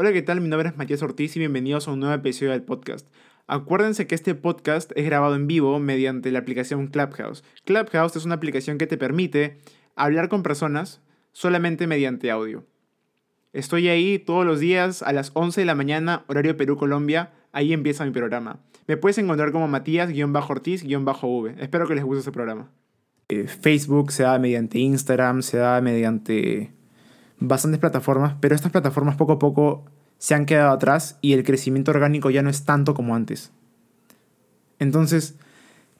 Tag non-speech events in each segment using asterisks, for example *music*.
Hola, ¿qué tal? Mi nombre es Matías Ortiz y bienvenidos a un nuevo episodio del podcast. Acuérdense que este podcast es grabado en vivo mediante la aplicación Clubhouse. Clubhouse es una aplicación que te permite hablar con personas solamente mediante audio. Estoy ahí todos los días a las 11 de la mañana, horario Perú-Colombia. Ahí empieza mi programa. Me puedes encontrar como Matías-Ortiz-V. Espero que les guste este programa. Eh, Facebook se da mediante Instagram, se da mediante bastantes plataformas, pero estas plataformas poco a poco se han quedado atrás y el crecimiento orgánico ya no es tanto como antes. Entonces,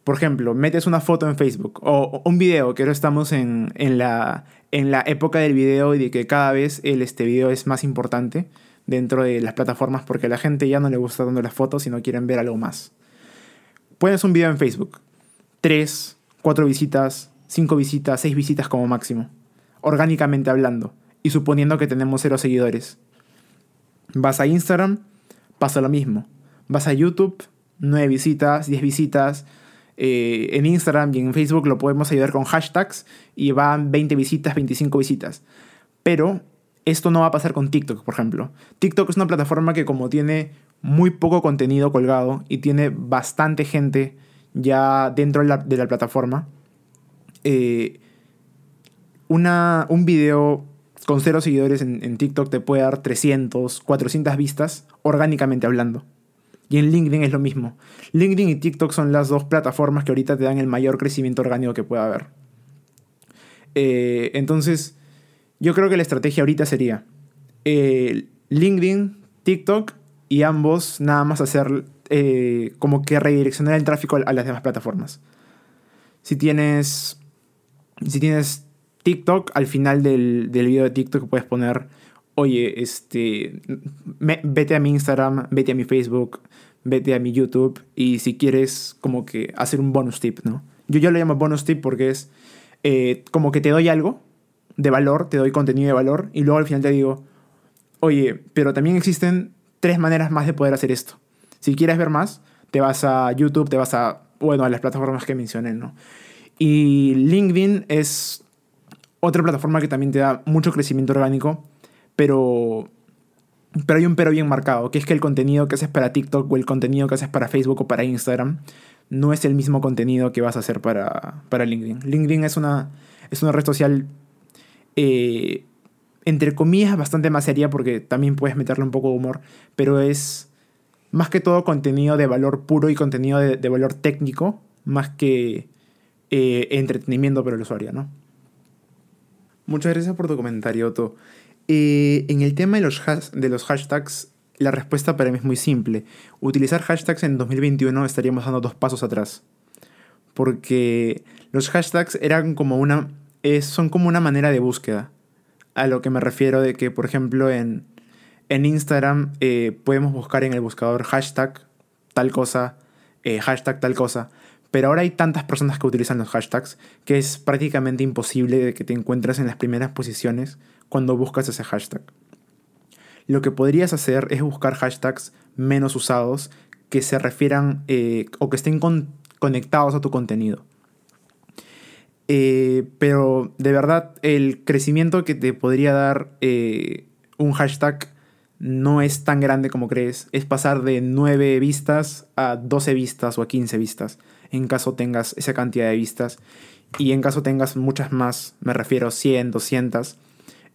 por ejemplo, metes una foto en Facebook o, un video, que ahora estamos en, la, en la época del video y de que cada vez este video es más importante dentro de las plataformas porque a la gente ya no le gusta dando las fotos y no quieren ver algo más. Pones un video en Facebook, tres, cuatro visitas, cinco visitas, seis visitas como máximo, orgánicamente hablando y suponiendo que tenemos cero seguidores. Vas a Instagram, pasa lo mismo. Vas a YouTube, 9 visitas, 10 visitas. Eh, en Instagram y en Facebook lo podemos ayudar con hashtags y van 20 visitas, 25 visitas. Pero esto no va a pasar con TikTok, por ejemplo. TikTok es una plataforma que como tiene muy poco contenido colgado y tiene bastante gente ya dentro de la, plataforma, eh, una, un video con cero seguidores en, TikTok te puede dar 300, 400 vistas orgánicamente hablando. Y en LinkedIn es lo mismo. LinkedIn y TikTok son las dos plataformas que ahorita te dan el mayor crecimiento orgánico que pueda haber. Eh, entonces, yo creo que la estrategia ahorita sería eh, LinkedIn, TikTok y ambos nada más hacer eh, como que redireccionar el tráfico a las demás plataformas. Si tienes, si tienes TikTok, al final del, del video de TikTok puedes poner, oye, este, vete a mi Instagram, vete a mi Facebook, vete a mi YouTube y si quieres como que hacer un bonus tip, ¿no? Yo ya lo llamo bonus tip porque es eh, como que te doy algo de valor, te doy contenido de valor y luego al final te digo, oye, pero también existen tres maneras más de poder hacer esto. Si quieres ver más, te vas a YouTube, te vas a, bueno, a las plataformas que mencioné, ¿no? Y LinkedIn es otra plataforma que también te da mucho crecimiento orgánico, pero, pero hay un pero bien marcado, que es que el contenido que haces para TikTok o el contenido que haces para Facebook o para Instagram no es el mismo contenido que vas a hacer para, para LinkedIn. LinkedIn es una, es una red social, eh, entre comillas, bastante más seria porque también puedes meterle un poco de humor, pero es más que todo contenido de valor puro y contenido de, valor técnico, más que eh, entretenimiento para el usuario, ¿no? Muchas gracias por tu comentario, Otto. Eh, en el tema de los, de los hashtags, la respuesta para mí es muy simple. Utilizar hashtags en 2021 estaríamos dando dos pasos atrás. Porque los hashtags eran como una, son como una manera de búsqueda. A lo que me refiero de que, por ejemplo, en, en Instagram eh, podemos buscar en el buscador hashtag tal cosa, eh, hashtag tal cosa. Pero ahora hay tantas personas que utilizan los hashtags que es prácticamente imposible de que te encuentres en las primeras posiciones cuando buscas ese hashtag. Lo que podrías hacer es buscar hashtags menos usados que se refieran eh, o que estén conectados a tu contenido. Eh, pero de verdad, el crecimiento que te podría dar eh, un hashtag no es tan grande como crees. Es pasar de 9 vistas a 12 vistas o a 15 vistas en caso tengas esa cantidad de vistas. Y en caso tengas muchas más, me refiero 100, 200,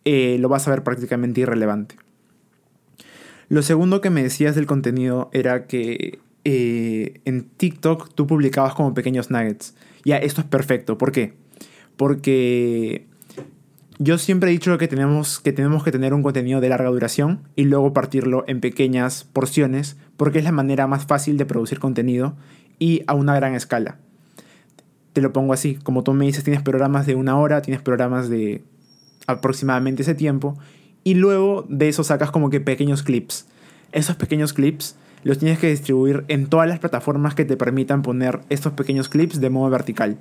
eh, lo vas a ver prácticamente irrelevante. Lo segundo que me decías del contenido era que eh, en TikTok tú publicabas como pequeños nuggets. Ya, esto es perfecto. ¿Por qué? Porque yo siempre he dicho que tenemos, que tenemos que tener un contenido de larga duración y luego partirlo en pequeñas porciones porque es la manera más fácil de producir contenido y a una gran escala. Te lo pongo así, como tú me dices, tienes programas de una hora, tienes programas de aproximadamente ese tiempo, y luego de eso sacas como que pequeños clips. Esos pequeños clips los tienes que distribuir en todas las plataformas que te permitan poner estos pequeños clips de modo vertical.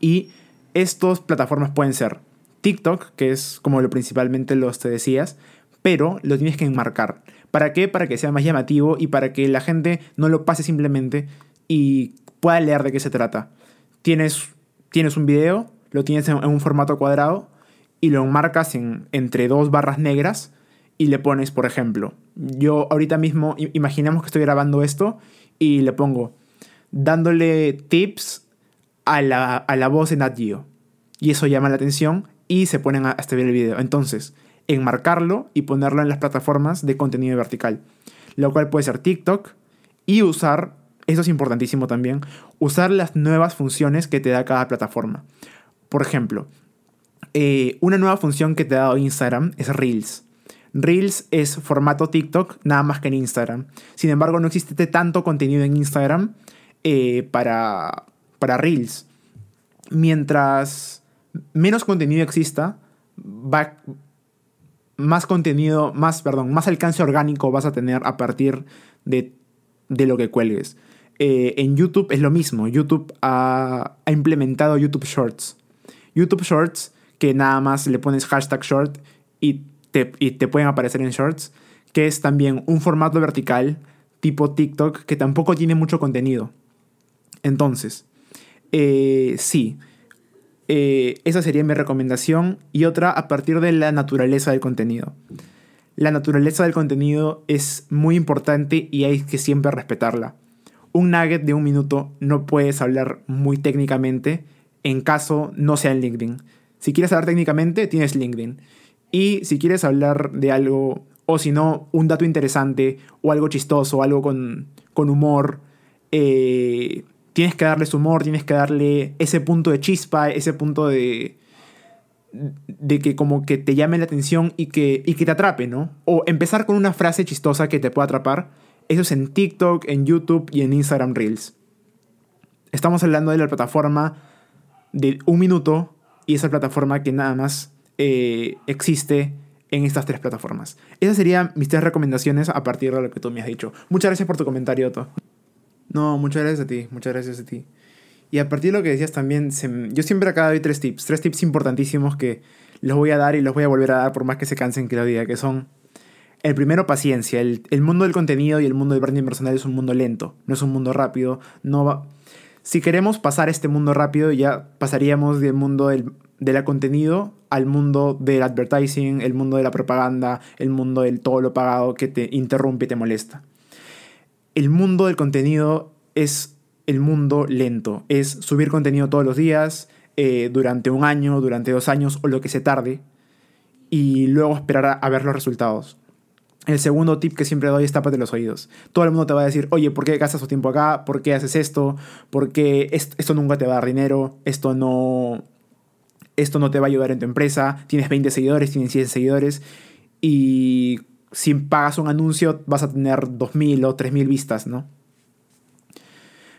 Y estas plataformas pueden ser TikTok, que es como lo principalmente los te decías, pero lo tienes que enmarcar. ¿Para qué? Para que sea más llamativo y para que la gente no lo pase simplemente y pueda leer de qué se trata. Tienes, tienes un video, lo tienes en, un formato cuadrado y lo enmarcas en, entre dos barras negras y le pones, por ejemplo, yo ahorita mismo, imaginemos que estoy grabando esto y le pongo dándole tips a la, a la voz de Nat. Y eso llama la atención y se ponen a, a ver el video. Entonces, enmarcarlo y ponerlo en las plataformas de contenido vertical. Lo cual puede ser TikTok y usar, eso es importantísimo también, usar las nuevas funciones que te da cada plataforma. Por ejemplo, eh, una nueva función que te ha dado Instagram es Reels. Reels es formato TikTok, nada más que en Instagram. Sin embargo, no existe tanto contenido en Instagram eh, para, para Reels. Mientras menos contenido exista, va, más contenido, más, perdón, más alcance orgánico vas a tener a partir de, lo que cuelgues. Eh, en YouTube es lo mismo. YouTube ha, ha, implementado YouTube Shorts. YouTube Shorts, que nada más le pones hashtag short y te, y te pueden aparecer en Shorts, que es también un formato vertical tipo TikTok que tampoco tiene mucho contenido. Entonces, eh, sí, eh, esa sería mi recomendación. Y otra a partir de la naturaleza del contenido. La naturaleza del contenido es muy importante y hay que siempre respetarla. Un nugget de un minuto no puedes hablar muy técnicamente en caso no sea en LinkedIn. Si quieres hablar técnicamente, tienes LinkedIn. Y si quieres hablar de algo, o si no, un dato interesante, o algo chistoso, algo con, con humor, eh, tienes que darle su humor, tienes que darle ese punto de chispa, ese punto de, de que como que te llame la atención y que, y que te atrape, ¿no? O empezar con una frase chistosa que te pueda atrapar. Eso es en TikTok, en YouTube y en Instagram Reels. Estamos hablando de la plataforma de un minuto y esa plataforma que nada más eh, existe en estas tres plataformas. Esas serían mis tres recomendaciones a partir de lo que tú me has dicho. Muchas gracias por tu comentario, Otto. No, muchas gracias a ti, muchas gracias a ti. Y a partir de lo que decías también, yo siempre acá doy tres tips, tres tips importantísimos que los voy a dar y los voy a volver a dar por más que se cansen que lo diga, que son, el primero, paciencia. El, mundo del contenido y el mundo del branding personal es un mundo lento, no es un mundo rápido. No va... Si queremos pasar este mundo rápido, ya pasaríamos del mundo del, contenido al mundo del advertising, el mundo de la propaganda, el mundo del todo lo pagado que te interrumpe y te molesta el mundo del contenido es el mundo lento. Es subir contenido todos los días, eh, durante un año, durante dos años o lo que se tarde, y luego esperar a, ver los resultados. El segundo tip que siempre doy es tápate los oídos. Todo el mundo te va a decir, oye, ¿por qué gastas tu tiempo acá? ¿Por qué haces esto? ¿Por qué esto, nunca te va a dar dinero? Esto no, esto no te va a ayudar en tu empresa. Tienes 20 seguidores, tienes 100 seguidores. Y si pagas un anuncio vas a tener 2.000 o 3.000 vistas, ¿no?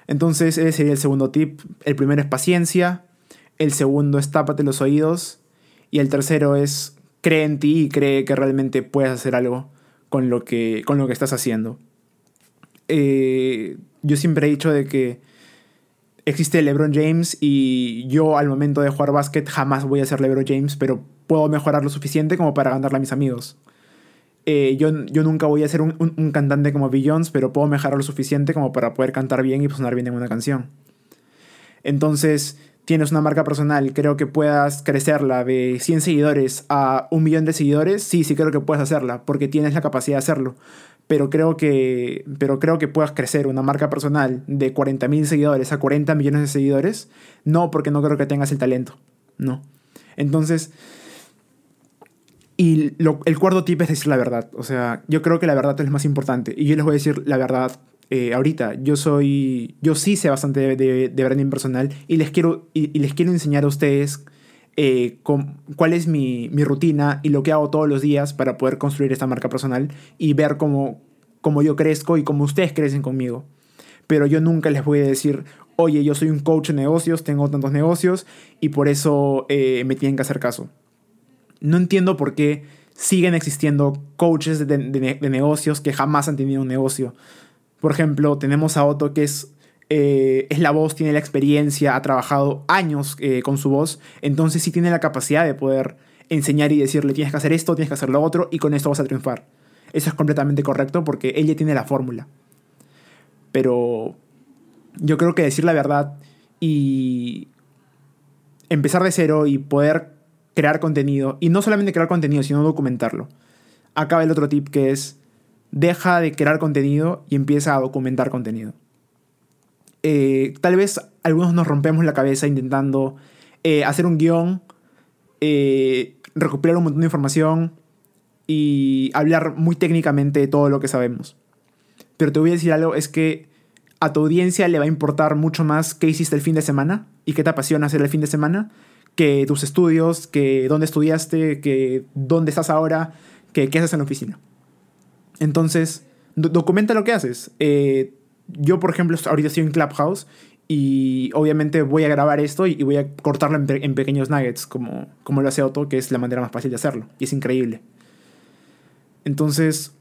Entonces ese sería el segundo tip. El primero es paciencia, el segundo es tápate los oídos y el tercero es cree en ti y cree que realmente puedes hacer algo con lo que, con lo que estás haciendo. Eh, yo siempre he dicho de que existe LeBron James y yo al momento de jugar básquet jamás voy a ser LeBron James, pero puedo mejorar lo suficiente como para ganarle a mis amigos. Eh, yo, yo, nunca voy a ser un, un, cantante como Beyoncé, pero puedo mejorar lo suficiente como para poder cantar bien y sonar bien en una canción. Entonces, tienes una marca personal, creo que puedas crecerla de 100 seguidores a un millón de seguidores, sí, sí creo que puedes hacerla, porque tienes la capacidad de hacerlo. Pero creo que, pero creo que puedas crecer una marca personal de 40.000 seguidores a 40 millones de seguidores, no, porque no creo que tengas el talento, no. Entonces, y el cuarto tip es decir la verdad. O sea, yo creo que la verdad es lo más importante. Y yo les voy a decir la verdad eh, ahorita. Yo soy. Yo sí sé bastante de, de, branding personal. Y les quiero, y, les quiero enseñar a ustedes eh, cuál es mi, mi, rutina y lo que hago todos los días para poder construir esta marca personal y ver cómo, cómo yo crezco y cómo ustedes crecen conmigo. Pero yo nunca les voy a decir, oye, yo soy un coach de negocios, tengo tantos negocios y por eso eh, me tienen que hacer caso no entiendo por qué siguen existiendo coaches de, negocios que jamás han tenido un negocio. Por ejemplo, tenemos a Otto que es, eh, es la voz, tiene la experiencia, ha trabajado años eh, con su voz, entonces sí tiene la capacidad de poder enseñar y decirle tienes que hacer esto, tienes que hacer lo otro y con esto vas a triunfar. Eso es completamente correcto porque ella tiene la fórmula. Pero yo creo que decir la verdad y empezar de cero y poder crear contenido, y no solamente crear contenido, sino documentarlo. acaba el otro tip que es deja de crear contenido y empieza a documentar contenido. Eh, tal vez algunos nos rompemos la cabeza intentando eh, hacer un guion, eh, recopilar un montón de información y hablar muy técnicamente de todo lo que sabemos. Pero te voy a decir algo, es que a tu audiencia le va a importar mucho más qué hiciste el fin de semana y qué te apasiona hacer el fin de semana que tus estudios, que dónde estudiaste, que dónde estás ahora, que qué haces en la oficina. Entonces, documenta lo que haces. Eh, yo, por ejemplo, ahorita estoy en Clubhouse y obviamente voy a grabar esto y voy a cortarlo en, pequeños nuggets, como, como lo hace Otto, que es la manera más fácil de hacerlo. Y es increíble. Entonces,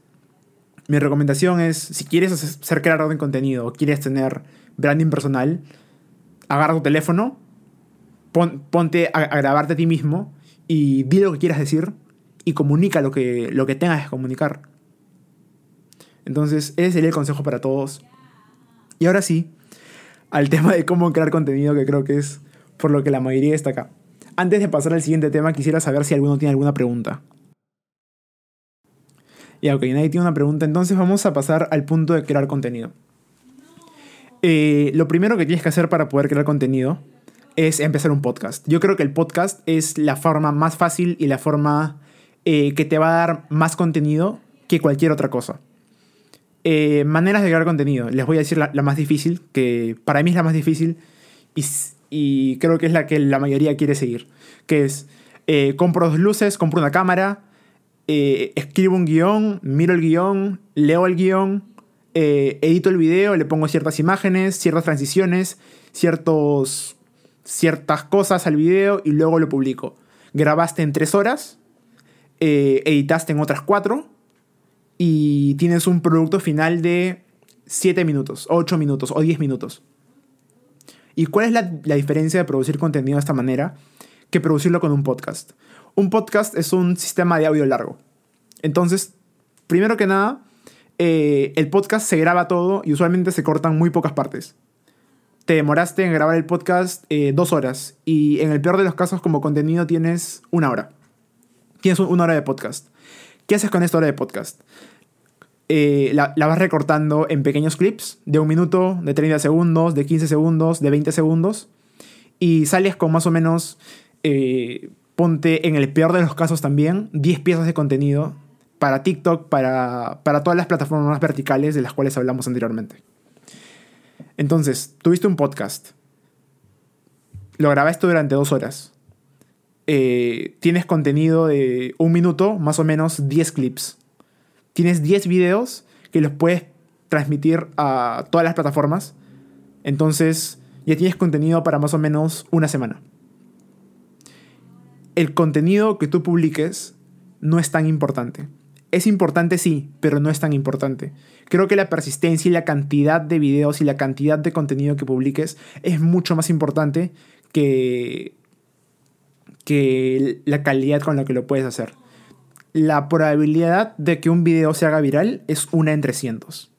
mi recomendación es, si quieres ser creador de contenido o quieres tener branding personal, agarra tu teléfono, ponte a, grabarte a ti mismo y di lo que quieras decir y comunica lo que, lo que tengas que comunicar. Entonces, ese sería el consejo para todos. Y ahora sí, al tema de cómo crear contenido, que creo que es por lo que la mayoría está acá. Antes de pasar al siguiente tema, quisiera saber si alguno tiene alguna pregunta. Ya, ok, nadie tiene una pregunta, entonces vamos a pasar al punto de crear contenido. Eh, lo primero que tienes que hacer para poder crear contenido es empezar un podcast. Yo creo que el podcast es la forma más fácil y la forma eh, que te va a dar más contenido que cualquier otra cosa. Eh, maneras de crear contenido. Les voy a decir la, más difícil, que para mí es la más difícil y, creo que es la que la mayoría quiere seguir. Que es, eh, compro dos luces, compro una cámara, escribo un guion, miro el guion, leo el guion, edito el video, le pongo ciertas imágenes, ciertas transiciones, ciertos ciertas cosas al video y luego lo publico. Grabaste en tres horas, eh, editaste en otras cuatro y tienes un producto final de 7 minutos, 8 minutos o 10 minutos. ¿Y cuál es la, diferencia de producir contenido de esta manera que producirlo con un podcast? Un podcast es un sistema de audio largo. Entonces, primero que nada, eh, el podcast se graba todo y usualmente se cortan muy pocas partes te demoraste en grabar el podcast eh, dos horas y en el peor de los casos como contenido tienes una hora. Tienes una hora de podcast. ¿Qué haces con esta hora de podcast? Eh, la, vas recortando en pequeños clips de un minuto, de 30 segundos, de 15 segundos, de 20 segundos y sales con más o menos, eh, ponte en el peor de los casos también, 10 piezas de contenido para TikTok, para, para todas las plataformas verticales de las cuales hablamos anteriormente. Entonces, tuviste un podcast. Lo grabaste durante dos horas. Eh, tienes contenido de un minuto, más o menos 10 clips. Tienes 10 videos que los puedes transmitir a todas las plataformas. Entonces, ya tienes contenido para más o menos una semana. El contenido que tú publiques no es tan importante. Es importante sí, pero no es tan importante. Creo que la persistencia y la cantidad de videos y la cantidad de contenido que publiques es mucho más importante que, que la calidad con la que lo puedes hacer. La probabilidad de que un video se haga viral es una en 300.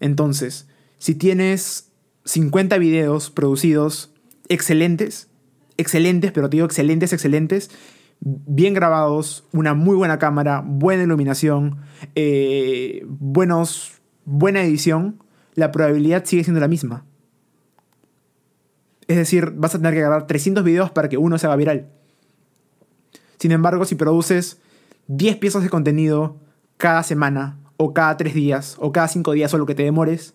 Entonces, si tienes 50 videos producidos excelentes, excelentes, pero te digo excelentes, excelentes, bien grabados, una muy buena cámara, buena iluminación, eh, buenos, buena edición, la probabilidad sigue siendo la misma. Es decir, vas a tener que grabar 300 videos para que uno se haga viral. Sin embargo, si produces 10 piezas de contenido cada semana, o cada 3 días, o cada 5 días, o lo que te demores,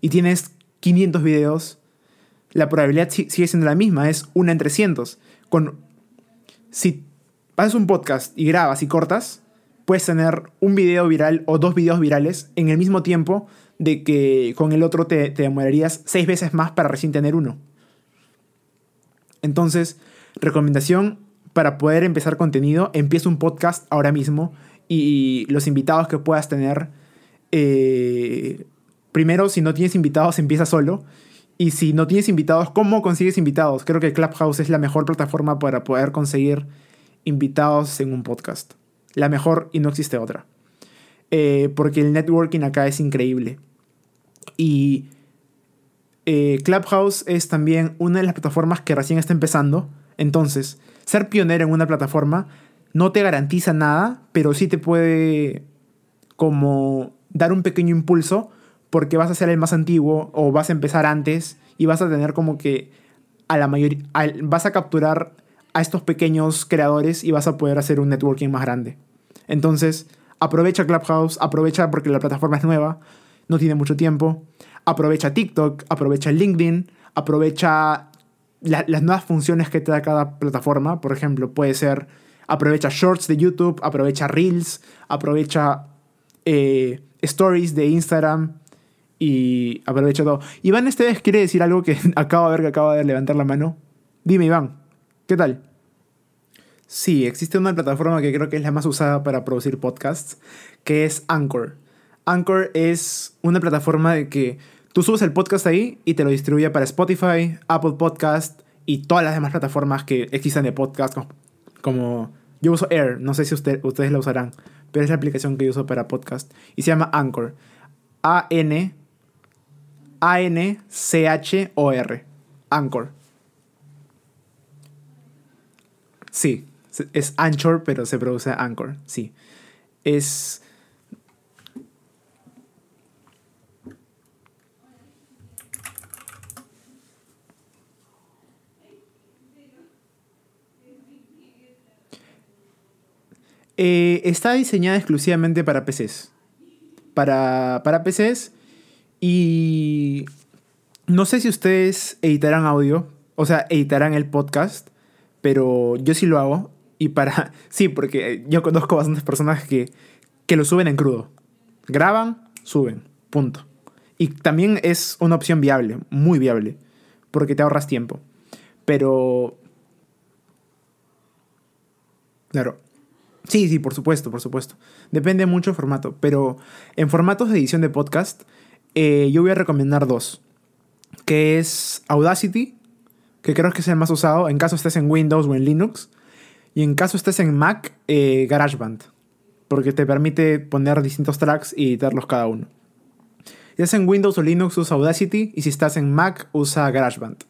y tienes 500 videos, la probabilidad sigue siendo la misma, es una en 300. Con si haces un podcast y grabas y cortas, puedes tener un video viral o dos videos virales en el mismo tiempo de que con el otro te, demorarías seis veces más para recién tener uno. Entonces, recomendación para poder empezar contenido, empieza un podcast ahora mismo y los invitados que puedas tener, eh, primero, si no tienes invitados, empieza solo. Y si no tienes invitados, ¿cómo consigues invitados? Creo que Clubhouse es la mejor plataforma para poder conseguir invitados en un podcast. La mejor y no existe otra. Eh, porque el networking acá es increíble. Y eh, Clubhouse es también una de las plataformas que recién está empezando. Entonces, ser pionero en una plataforma no te garantiza nada, pero sí te puede como dar un pequeño impulso porque vas a ser el más antiguo o vas a empezar antes y vas a tener como que a la mayoría vas a capturar a estos pequeños creadores y vas a poder hacer un networking más grande. Entonces, aprovecha Clubhouse, aprovecha porque la plataforma es nueva, no tiene mucho tiempo. Aprovecha TikTok, aprovecha LinkedIn, aprovecha las nuevas funciones que te da cada plataforma. Por ejemplo, puede ser aprovecha Shorts de YouTube, aprovecha Reels, aprovecha eh, Stories de Instagram y aprovecha todo. Iván este vez quiere decir algo que *laughs* acabo de ver que acaba de levantar la mano. Dime, Iván, ¿qué tal? Sí, existe una plataforma que creo que es la más usada para producir podcasts, que es Anchor. Anchor es una plataforma de que tú subes el podcast ahí y te lo distribuye para Spotify, Apple Podcast y todas las demás plataformas que existen de podcast, como, yo uso Air, no sé si ustedes la usarán, pero es la aplicación que yo uso para podcast y se llama Anchor. A-N A-N-C-H-O-R. Anchor. Sí, es Anchor, pero se produce Anchor, sí. Es Eh, está diseñada exclusivamente para PCs. Para, para PCs. Y no sé si ustedes editarán audio, o sea, editarán el podcast, pero yo sí lo hago. Y para... *laughs* Sí, porque yo conozco bastantes personas que, que lo suben en crudo. Graban, suben. Punto. Y también es una opción viable, muy viable, porque te ahorras tiempo. Pero... Claro, Sí, sí, por supuesto, por supuesto. Depende mucho del formato, pero en formatos de edición de podcast, eh, yo voy a recomendar dos, que es Audacity, que creo que es el más usado en caso estés en Windows o en Linux, y en caso estés en Mac, eh, GarageBand, porque te permite poner distintos tracks y editarlos cada uno. Si estás en Windows o Linux, usa Audacity, y si estás en Mac, usa GarageBand.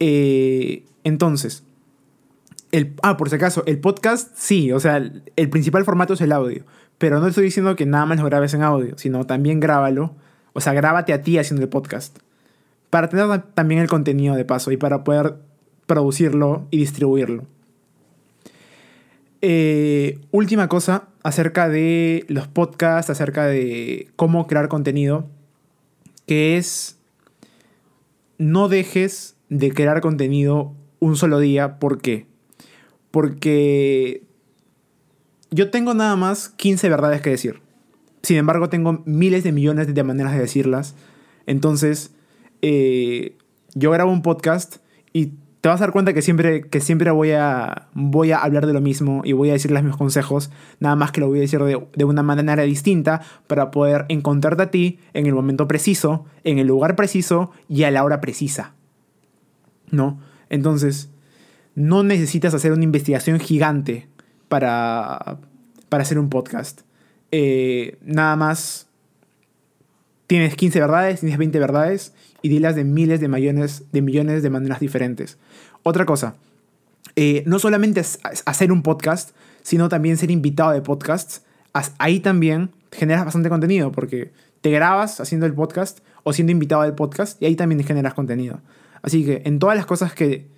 Eh, entonces, ah, por si acaso, el podcast sí, o sea, el, principal formato es el audio. Pero no estoy diciendo que nada más lo grabes en audio, sino también grábalo. O sea, grábate a ti haciendo el podcast. Para tener también el contenido de paso y para poder producirlo y distribuirlo. Eh, última cosa acerca de los podcasts, acerca de cómo crear contenido, que es no dejes de crear contenido un solo día. ¿Por qué? Porque yo tengo nada más 15 verdades que decir. Sin embargo, tengo miles de millones de maneras de decirlas. Entonces, eh, yo grabo un podcast y te vas a dar cuenta que siempre, que siempre voy, a, voy a hablar de lo mismo y voy a decir los mismos consejos, nada más que lo voy a decir de, de, una manera distinta para poder encontrarte a ti en el momento preciso, en el lugar preciso y a la hora precisa. ¿No? Entonces, no necesitas hacer una investigación gigante para, para hacer un podcast. Eh, nada más tienes 15 verdades, tienes 20 verdades y dilas de miles de millones de, millones de maneras diferentes. Otra cosa, eh, no solamente hacer un podcast, sino también ser invitado de podcasts. Ahí también generas bastante contenido porque te grabas haciendo el podcast o siendo invitado del podcast y ahí también generas contenido. Así que en todas las cosas que,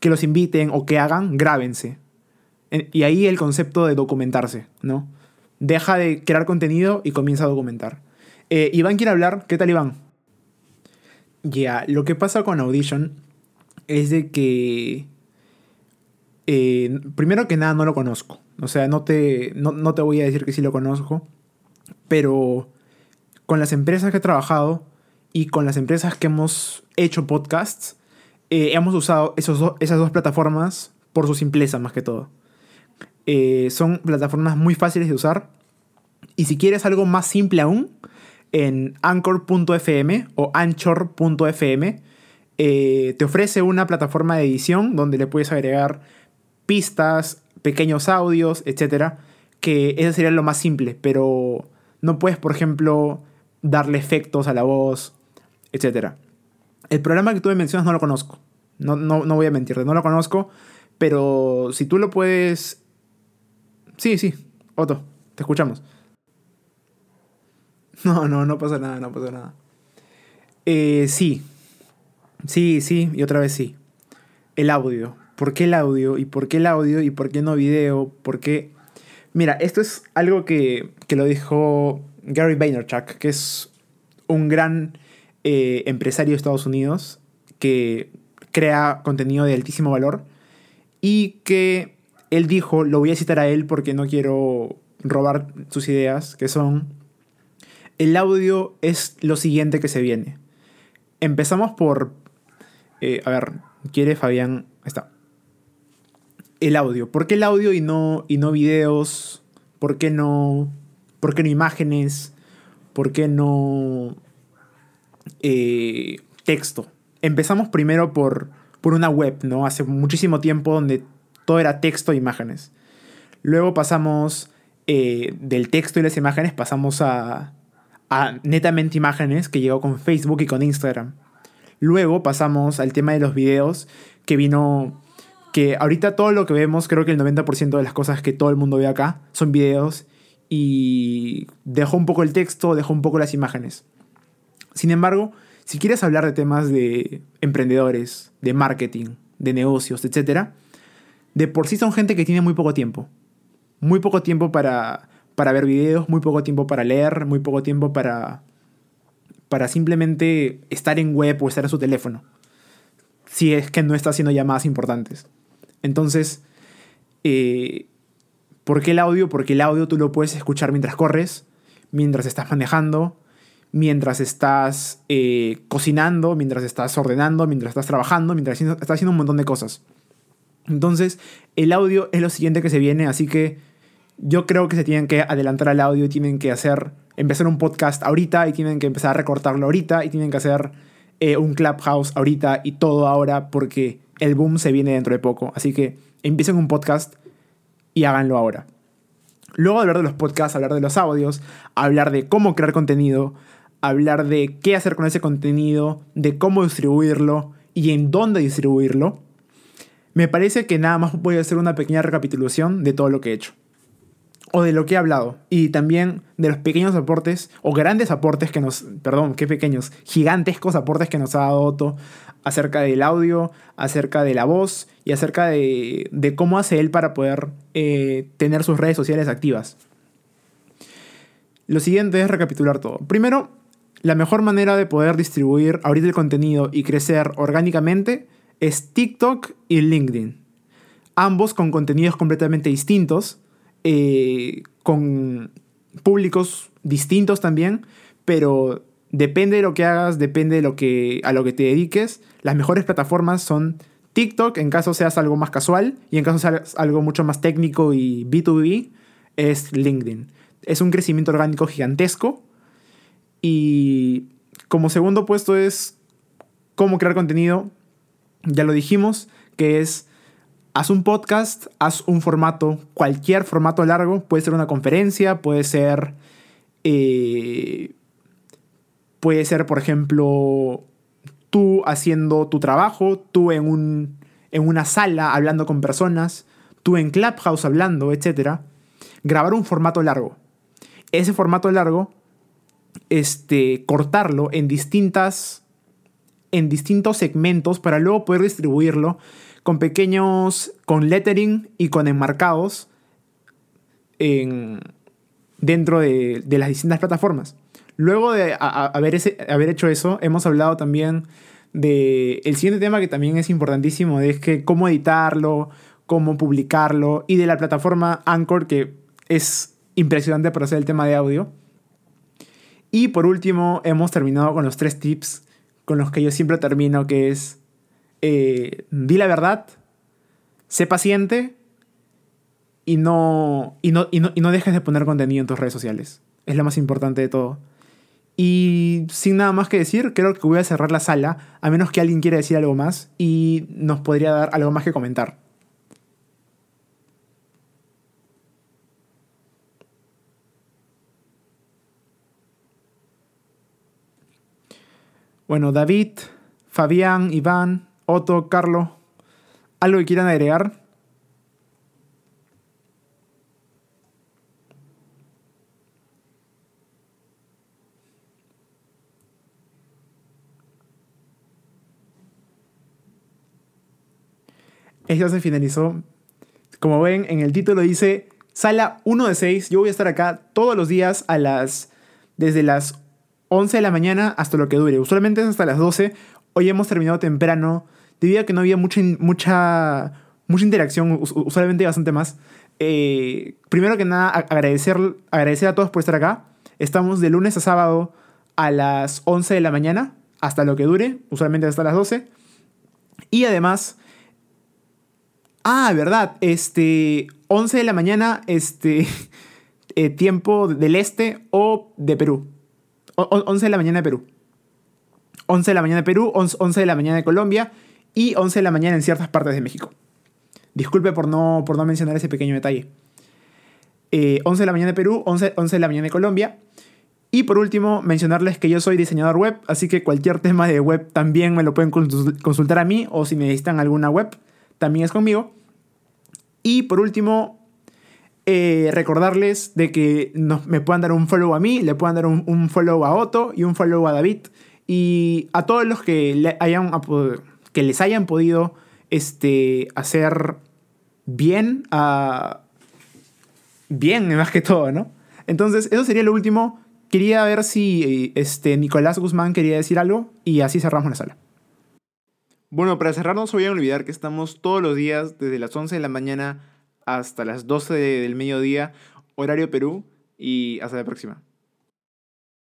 que los inviten o que hagan, grábense. Y ahí el concepto de documentarse, ¿no? Deja de crear contenido y comienza a documentar. Eh, Iván quiere hablar. ¿Qué tal, Iván? Ya, lo que pasa con Audition es de que. Eh, primero que nada, no lo conozco. O sea, no te, no, no te voy a decir que sí lo conozco. Pero con las empresas que he trabajado y con las empresas que hemos hecho podcasts, eh, hemos usado esos esas dos plataformas por su simpleza más que todo. Eh, son plataformas muy fáciles de usar. Y si quieres algo más simple aún, en anchor.fm o anchor.fm eh, te ofrece una plataforma de edición donde le puedes agregar pistas, pequeños audios, etc. Que ese sería lo más simple, pero no puedes, por ejemplo, darle efectos a la voz, etc. El programa que tú me mencionas no lo conozco. No, no, no voy a mentirte, no lo conozco. Pero si tú lo puedes Sí, sí, Otto, te escuchamos. No, no, no pasa nada, no pasa nada. Eh, sí, sí, sí, y otra vez sí. El audio. ¿Por qué el audio? ¿Y por qué el audio? ¿Y por qué no video? ¿Por qué...? Mira, esto es algo que, que lo dijo Gary Vaynerchuk, que es un gran eh, empresario de Estados Unidos que crea contenido de altísimo valor y que él dijo, lo voy a citar a él porque no quiero robar sus ideas, que son, el audio es lo siguiente que se viene. Empezamos por, eh, a ver, quiere Fabián, está. El audio. ¿Por qué el audio y no, y no videos? ¿Por qué no, por qué no imágenes? ¿Por qué no eh, texto? Empezamos primero por, por una web, ¿no? Hace muchísimo tiempo donde todo era texto e imágenes. Luego pasamos eh, del texto y las imágenes, pasamos a, a netamente imágenes que llegó con Facebook y con Instagram. Luego pasamos al tema de los videos, que vino que ahorita todo lo que vemos, creo que el 90% de las cosas que todo el mundo ve acá son videos y dejó un poco el texto, dejó un poco las imágenes. Sin embargo, si quieres hablar de temas de emprendedores, de marketing, de negocios, etc., de por sí son gente que tiene muy poco tiempo. Muy poco tiempo para, para ver videos, muy poco tiempo para leer, muy poco tiempo para, para simplemente estar en web o estar en su teléfono. Si es que no está haciendo llamadas importantes. Entonces, eh, ¿por qué el audio? Porque el audio tú lo puedes escuchar mientras corres, mientras estás manejando, mientras estás eh, cocinando, mientras estás ordenando, mientras estás trabajando, mientras estás haciendo un montón de cosas. Entonces, el audio es lo siguiente que se viene, así que yo creo que se tienen que adelantar al audio tienen que hacer, empezar un podcast ahorita y tienen que empezar a recortarlo ahorita y tienen que hacer eh, un clubhouse ahorita y todo ahora porque el boom se viene dentro de poco. Así que empiecen un podcast y háganlo ahora. Luego hablar de los podcasts, hablar de los audios, hablar de cómo crear contenido, hablar de qué hacer con ese contenido, de cómo distribuirlo y en dónde distribuirlo me parece que nada más voy a hacer una pequeña recapitulación de todo lo que he hecho. O de lo que he hablado. Y también de los pequeños aportes, o grandes aportes que nos. Perdón, qué pequeños. Gigantescos aportes que nos ha dado Otto acerca del audio, acerca de la voz y acerca de, cómo hace él para poder eh, tener sus redes sociales activas. Lo siguiente es recapitular todo. Primero, la mejor manera de poder distribuir ahorita el contenido y crecer orgánicamente es TikTok y LinkedIn. Ambos con contenidos completamente distintos, eh, con públicos distintos también, pero depende de lo que hagas, depende de lo que, a lo que te dediques. Las mejores plataformas son TikTok, en caso seas algo más casual, y en caso seas algo mucho más técnico y B2B, es LinkedIn. Es un crecimiento orgánico gigantesco. Y como segundo puesto es cómo crear contenido ya lo dijimos, que es haz un podcast, haz un formato, cualquier formato largo, puede ser una conferencia, puede ser, eh, puede ser, por ejemplo, tú haciendo tu trabajo, tú en, un, en una sala hablando con personas, tú en Clubhouse hablando, etc. Grabar un formato largo. Ese formato largo, este, cortarlo en distintas en distintos segmentos para luego poder distribuirlo con pequeños, con lettering y con enmarcados en, dentro de, las distintas plataformas. Luego de haber, haber, hecho eso, hemos hablado también de el siguiente tema que también es importantísimo, es que cómo editarlo, cómo publicarlo y de la plataforma Anchor que es impresionante para hacer el tema de audio. Y por último, hemos terminado con los tres tips con los que yo siempre termino, que es, eh, di la verdad, sé paciente y no, y, no, y, no, dejes de poner contenido en tus redes sociales. Es lo más importante de todo. Y sin nada más que decir, creo que voy a cerrar la sala, a menos que alguien quiera decir algo más y nos podría dar algo más que comentar. Bueno, David, Fabián, Iván, Otto, Carlos, ¿algo que quieran agregar? Esto se finalizó. Como ven, en el título dice Sala 1 de 6. Yo voy a estar acá todos los días a las. Desde las 11 de la mañana hasta lo que dure. Usualmente es hasta las 12. Hoy hemos terminado temprano. Debido a que no había mucha, mucha, mucha interacción, usualmente bastante más. Eh, primero que nada, agradecer, agradecer a todos por estar acá. Estamos de lunes a sábado a las 11 de la mañana hasta lo que dure, usualmente hasta las 12. Y además, ah, verdad, este, 11 de la mañana, este, *laughs* eh, tiempo del este o de Perú. 11 de la mañana de Perú. 11 de la mañana de Perú, 11 de la mañana de Colombia y 11 de la mañana en ciertas partes de México. Disculpe por no, por no mencionar ese pequeño detalle. 11 eh, de la mañana de Perú, 11, 11 de la mañana de Colombia. Y por último, mencionarles que yo soy diseñador web, así que cualquier tema de web también me lo pueden consultar a mí o si necesitan alguna web, también es conmigo. Y por último, eh, recordarles de que me puedan dar un follow a mí, le puedan dar un, follow a Otto y un follow a David. Y a todos los que, le hayan, que les hayan podido este, hacer bien a... Bien, más que todo, ¿no? Entonces, eso sería lo último. Quería ver si este, Nicolás Guzmán quería decir algo y así cerramos la sala. Bueno, para cerrar no se vayan a olvidar que estamos todos los días desde las 11 de la mañana hasta las 12 del mediodía, horario Perú, y hasta la próxima.